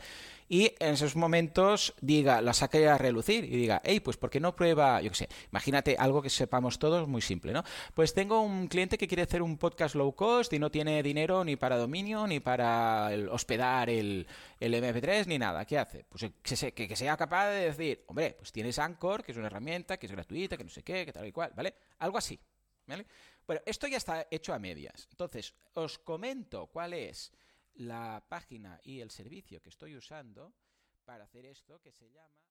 Y en esos momentos diga, la saque a relucir y diga, hey, pues ¿por qué no prueba, yo qué sé, imagínate algo que sepamos todos muy simple, ¿no? Pues tengo un cliente que quiere hacer un podcast low cost y no tiene dinero ni para dominio, ni para hospedar el, el MP3, ni nada. ¿Qué hace? Pues que- que sea capaz de decir, hombre, pues tienes Anchor, que es una herramienta, que es gratuita, que no sé qué, que tal y cual, ¿vale? Algo así, ¿vale? Bueno, esto ya está hecho a medias. Entonces, os comento cuál es la página y el servicio que estoy usando para hacer esto que se llama...